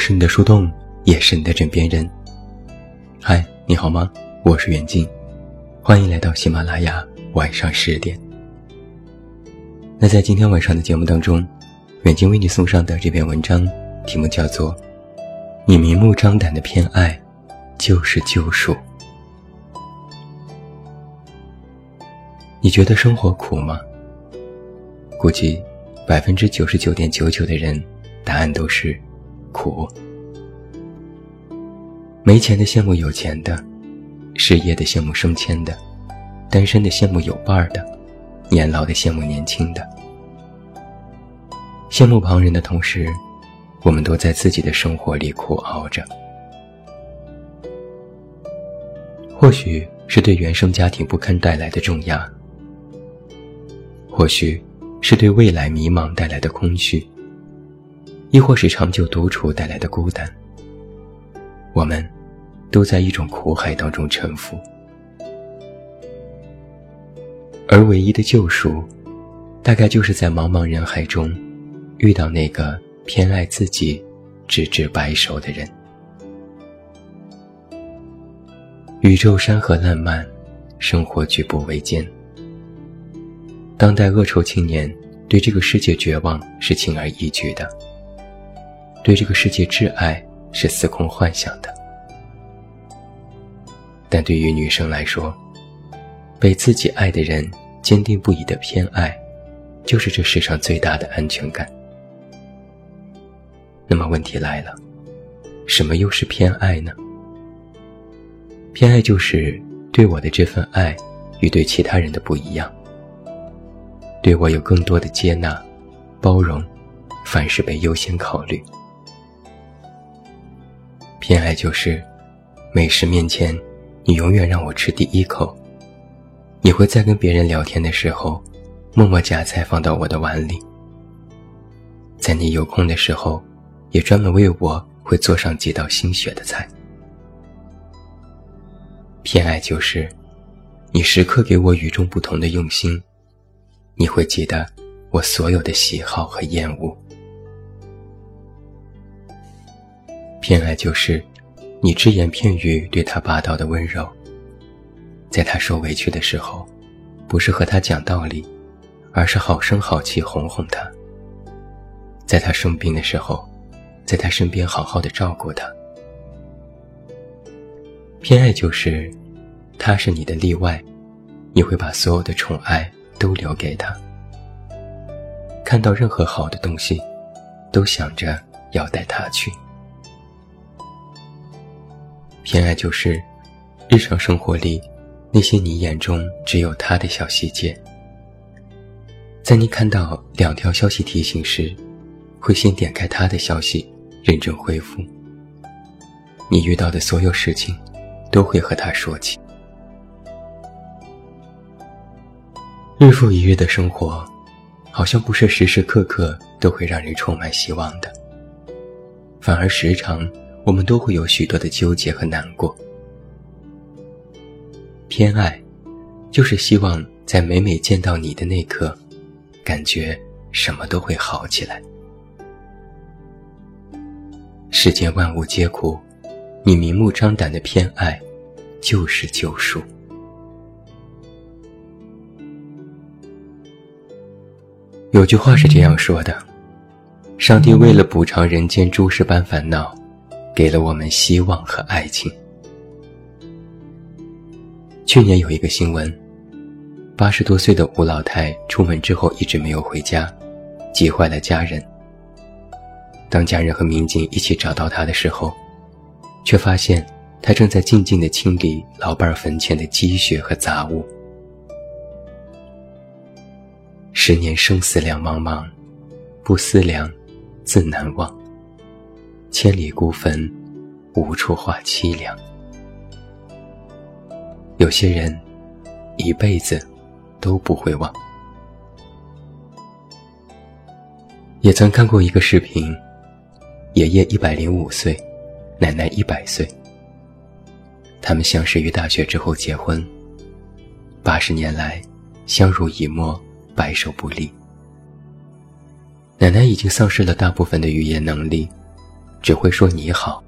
是你的树洞，也是你的枕边人。嗨，你好吗？我是远近，欢迎来到喜马拉雅晚上十点。那在今天晚上的节目当中，远近为你送上的这篇文章，题目叫做《你明目张胆的偏爱，就是救赎》。你觉得生活苦吗？估计。百分之九十九点九九的人，答案都是苦。没钱的羡慕有钱的，失业的羡慕升迁的，单身的羡慕有伴儿的，年老的羡慕年轻的。羡慕旁人的同时，我们都在自己的生活里苦熬着。或许是对原生家庭不堪带来的重压，或许。是对未来迷茫带来的空虚，亦或是长久独处带来的孤单。我们，都在一种苦海当中沉浮，而唯一的救赎，大概就是在茫茫人海中，遇到那个偏爱自己、直至白首的人。宇宙山河烂漫，生活举步维艰。当代恶臭青年对这个世界绝望是轻而易举的，对这个世界挚爱是司空幻想的。但对于女生来说，被自己爱的人坚定不移的偏爱，就是这世上最大的安全感。那么问题来了，什么又是偏爱呢？偏爱就是对我的这份爱与对其他人的不一样。对我有更多的接纳、包容，凡事被优先考虑。偏爱就是，美食面前，你永远让我吃第一口。你会在跟别人聊天的时候，默默夹菜放到我的碗里。在你有空的时候，也专门为我会做上几道心血的菜。偏爱就是，你时刻给我与众不同的用心。你会记得我所有的喜好和厌恶。偏爱就是你只言片语对他霸道的温柔，在他受委屈的时候，不是和他讲道理，而是好声好气哄哄他；在他生病的时候，在他身边好好的照顾他。偏爱就是他是你的例外，你会把所有的宠爱。都留给他。看到任何好的东西，都想着要带他去。偏爱就是日常生活里那些你眼中只有他的小细节。在你看到两条消息提醒时，会先点开他的消息，认真回复。你遇到的所有事情，都会和他说起。日复一日的生活，好像不是时时刻刻都会让人充满希望的，反而时常我们都会有许多的纠结和难过。偏爱，就是希望在每每见到你的那刻，感觉什么都会好起来。世间万物皆苦，你明目张胆的偏爱，就是救赎。有句话是这样说的：“上帝为了补偿人间诸事般烦恼，给了我们希望和爱情。”去年有一个新闻，八十多岁的吴老太出门之后一直没有回家，急坏了家人。当家人和民警一起找到他的时候，却发现他正在静静地清理老伴儿坟前的积雪和杂物。十年生死两茫茫，不思量，自难忘。千里孤坟，无处话凄凉。有些人，一辈子都不会忘。也曾看过一个视频，爷爷一百零五岁，奶奶一百岁。他们相识于大学之后结婚，八十年来，相濡以沫。白首不离。奶奶已经丧失了大部分的语言能力，只会说你好。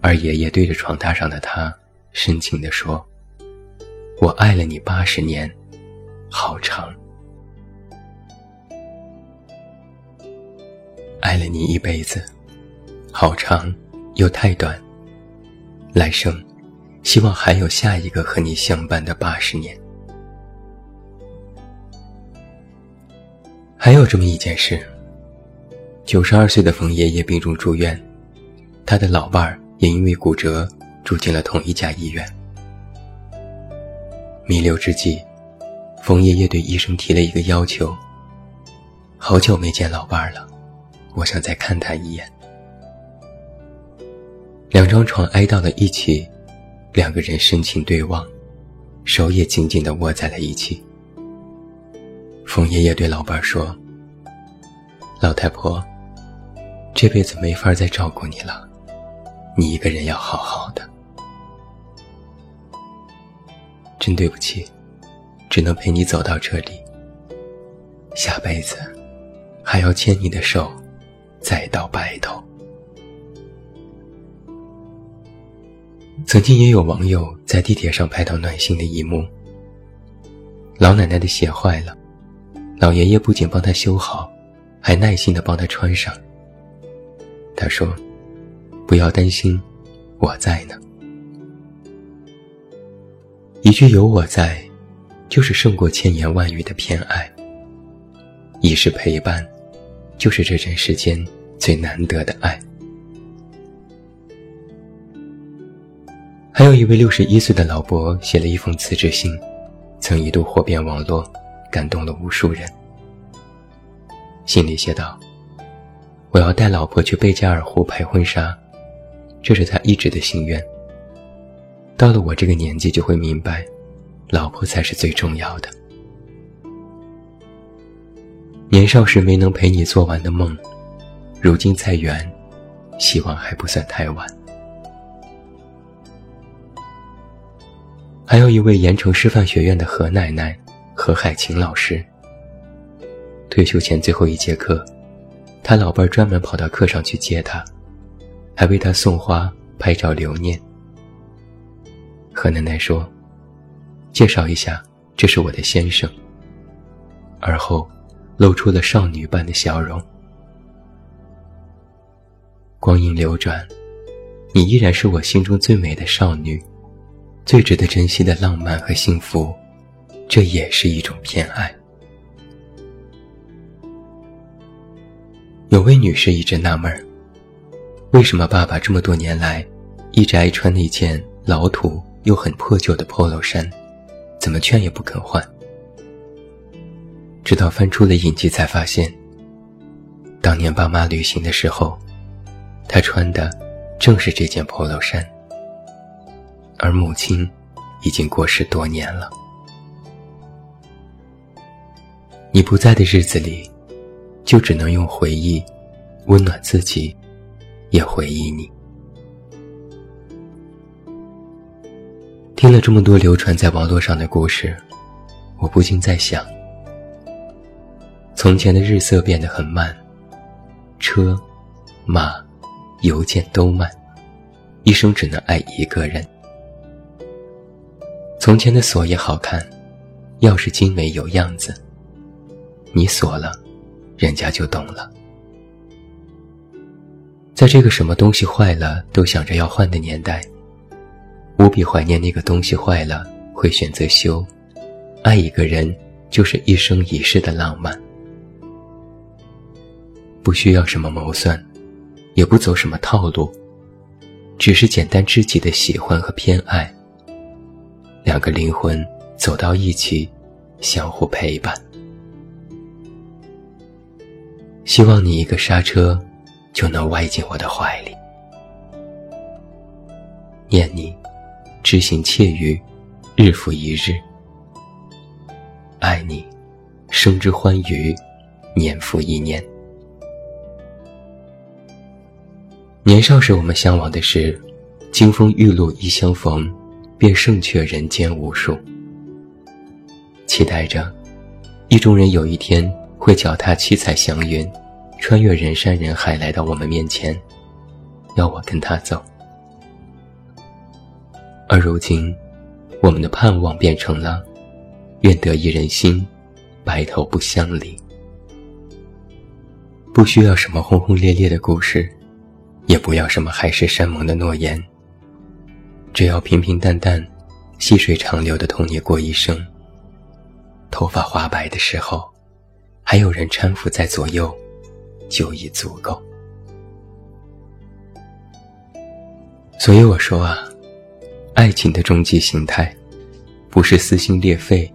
而爷爷对着床榻上的他深情地说：“我爱了你八十年，好长；爱了你一辈子，好长又太短。来生，希望还有下一个和你相伴的八十年。”还有这么一件事。九十二岁的冯爷爷病重住院，他的老伴儿也因为骨折住进了同一家医院。弥留之际，冯爷爷对医生提了一个要求：“好久没见老伴儿了，我想再看他一眼。”两张床挨到了一起，两个人深情对望，手也紧紧地握在了一起。冯爷爷对老伴儿说：“老太婆。”这辈子没法再照顾你了，你一个人要好好的。真对不起，只能陪你走到这里。下辈子还要牵你的手，再到白头。曾经也有网友在地铁上拍到暖心的一幕：老奶奶的鞋坏了，老爷爷不仅帮她修好，还耐心的帮她穿上。他说：“不要担心，我在呢。一句有我在，就是胜过千言万语的偏爱。一世陪伴，就是这人世间最难得的爱。”还有一位六十一岁的老伯写了一封辞职信，曾一度火遍网络，感动了无数人。信里写道。我要带老婆去贝加尔湖拍婚纱，这是他一直的心愿。到了我这个年纪，就会明白，老婆才是最重要的。年少时没能陪你做完的梦，如今再圆，希望还不算太晚。还有一位盐城师范学院的何奶奶，何海琴老师，退休前最后一节课。他老伴儿专门跑到课上去接他，还为他送花、拍照留念。何奶奶说：“介绍一下，这是我的先生。”而后，露出了少女般的笑容。光阴流转，你依然是我心中最美的少女，最值得珍惜的浪漫和幸福，这也是一种偏爱。有位女士一直纳闷儿：为什么爸爸这么多年来一直爱穿那件老土又很破旧的 Polo 衫，怎么劝也不肯换？直到翻出了影集，才发现，当年爸妈旅行的时候，他穿的正是这件 Polo 衫，而母亲已经过世多年了。你不在的日子里。就只能用回忆温暖自己，也回忆你。听了这么多流传在网络上的故事，我不禁在想：从前的日色变得很慢，车、马、邮件都慢，一生只能爱一个人。从前的锁也好看，钥匙精美有样子，你锁了。人家就懂了。在这个什么东西坏了都想着要换的年代，无比怀念那个东西坏了会选择修。爱一个人就是一生一世的浪漫，不需要什么谋算，也不走什么套路，只是简单知己的喜欢和偏爱。两个灵魂走到一起，相互陪伴。希望你一个刹车，就能歪进我的怀里。念你，知行切语，日复一日。爱你，生之欢愉，年复一年。年少时，我们向往的是“金风玉露一相逢，便胜却人间无数”，期待着意中人有一天。会脚踏七彩祥云，穿越人山人海来到我们面前，要我跟他走。而如今，我们的盼望变成了“愿得一人心，白头不相离”。不需要什么轰轰烈烈的故事，也不要什么海誓山盟的诺言，只要平平淡淡、细水长流的同你过一生。头发花白的时候，还有人搀扶在左右，就已足够。所以我说啊。爱情的终极形态，不是撕心裂肺，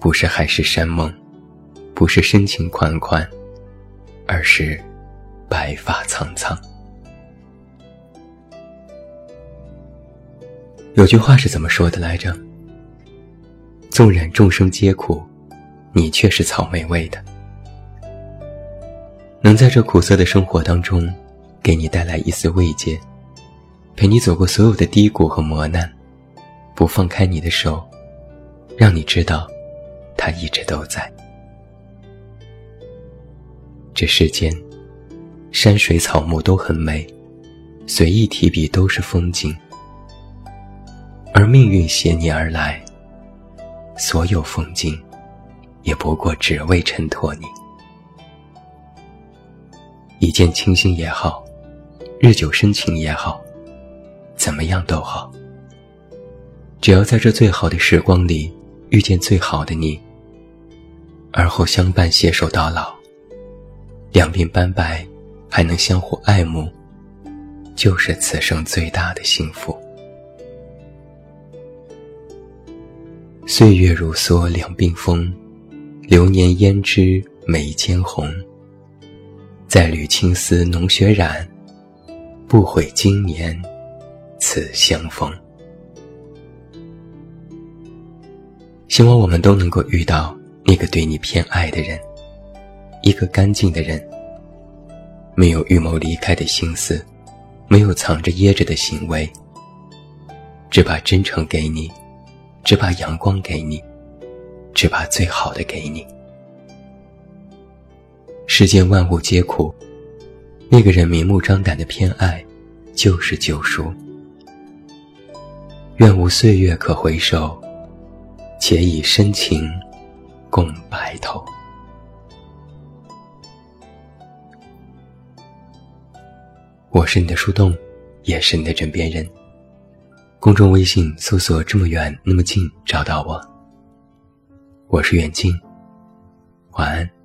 不是海誓山盟，不是深情款款，而是白发苍苍。有句话是怎么说的来着？纵然众生皆苦，你却是草莓味的。能在这苦涩的生活当中，给你带来一丝慰藉。陪你走过所有的低谷和磨难，不放开你的手，让你知道，他一直都在。这世间，山水草木都很美，随意提笔都是风景。而命运携你而来，所有风景，也不过只为衬托你。一见倾心也好，日久生情也好。怎么样都好，只要在这最好的时光里遇见最好的你，而后相伴携手到老，两鬓斑白还能相互爱慕，就是此生最大的幸福。岁月如梭两鬓风，流年胭脂眉间红。再缕青丝浓雪染，不悔今年。此相逢，希望我们都能够遇到那个对你偏爱的人，一个干净的人，没有预谋离开的心思，没有藏着掖着的行为，只把真诚给你，只把阳光给你，只把最好的给你。世间万物皆苦，那个人明目张胆的偏爱，就是救赎。愿无岁月可回首，且以深情共白头。我是你的树洞，也是你的枕边人。公众微信搜索“这么远那么近”，找到我。我是远近，晚安。